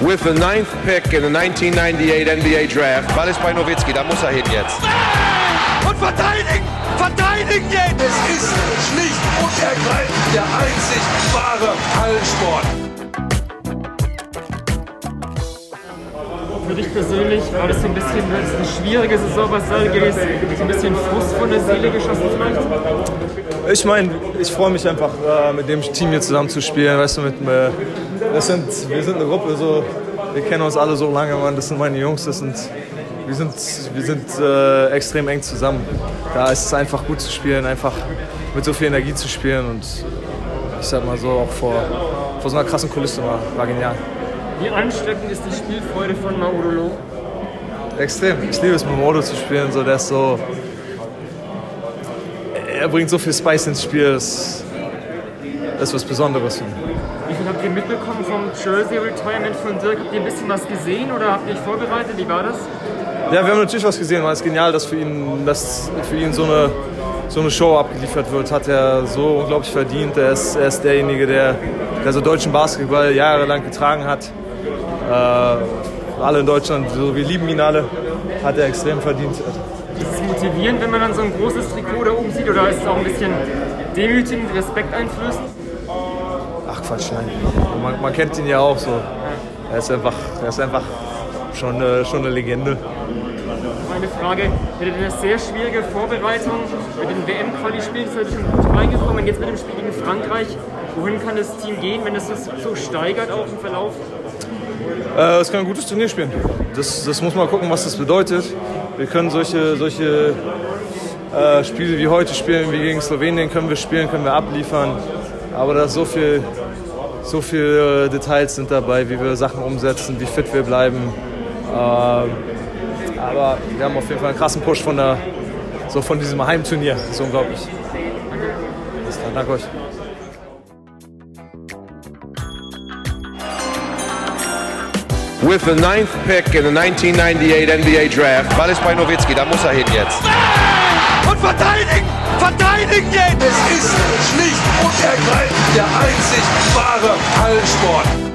With the ninth pick in the 1998 NBA Draft. Ball ist bei Nowitzki, da muss er hin jetzt. Und verteidigen! Verteidigen jetzt! Es ist schlicht und ergreifend der einzig wahre Hallensport. Für dich persönlich war das so ein bisschen eine schwierige Saison bei Salgis, so ein bisschen Frust von der Seele geschossen vielleicht? Ich meine, ich freue mich einfach, äh, mit dem Team hier zusammen zu spielen. Weißt du, mit, äh, das sind, wir sind eine Gruppe, so, wir kennen uns alle so lange, Mann. Das sind meine Jungs, das sind, wir sind, wir sind äh, extrem eng zusammen. Da ist es einfach gut zu spielen, einfach mit so viel Energie zu spielen und ich sag mal so, auch vor, vor so einer krassen Kulisse war, war genial. Wie ansteckend ist die Spielfreude von Maudolo? Extrem. Ich liebe es, mit Modo zu spielen. So, der ist so. Er bringt so viel Spice ins Spiel. Das ist was Besonderes. Wie viel habt ihr mitbekommen vom Jersey Retirement von Dirk? Habt ihr ein bisschen was gesehen oder habt ihr euch vorbereitet? Wie war das? Ja, wir haben natürlich was gesehen. Es ist genial, dass für ihn, dass für ihn so, eine, so eine Show abgeliefert wird. Hat er so unglaublich verdient. Er ist, er ist derjenige, der, der so deutschen Basketball jahrelang getragen hat. Äh, alle in Deutschland, so, wir lieben ihn alle. Hat er extrem verdient. Ist es motivierend, wenn man dann so ein großes Trikot da oben sieht? Oder ist es auch ein bisschen demütigend, Respekt einflößend? Ach Quatsch, nein. Man, man kennt ihn ja auch so. Er ist einfach, er ist einfach schon, eine, schon eine Legende. Meine Frage, mit eine sehr schwierige Vorbereitung mit den WM-Quali-Spielen ist schon gut reingekommen. Jetzt mit dem Spiel gegen Frankreich, wohin kann das Team gehen, wenn es das so steigert auch im Verlauf? Äh, es kann ein gutes Turnier spielen. Das, das muss man gucken, was das bedeutet. Wir können solche, solche äh, Spiele wie heute spielen, wie gegen Slowenien können wir spielen, können wir abliefern. Aber da so viel, so viele äh, Details sind dabei, wie wir Sachen umsetzen, wie fit wir bleiben. Äh, aber wir haben auf jeden Fall einen krassen Push von, der, so von diesem Heimturnier. Das ist unglaublich. Danke. Danke euch. With the ninth pick in the 1998 NBA Draft. Ball ist bei Nowitzki, da muss er hin jetzt. Und verteidigen! Verteidigen jetzt! Es ist schlicht und ergreifend der einzig wahre Hallensport.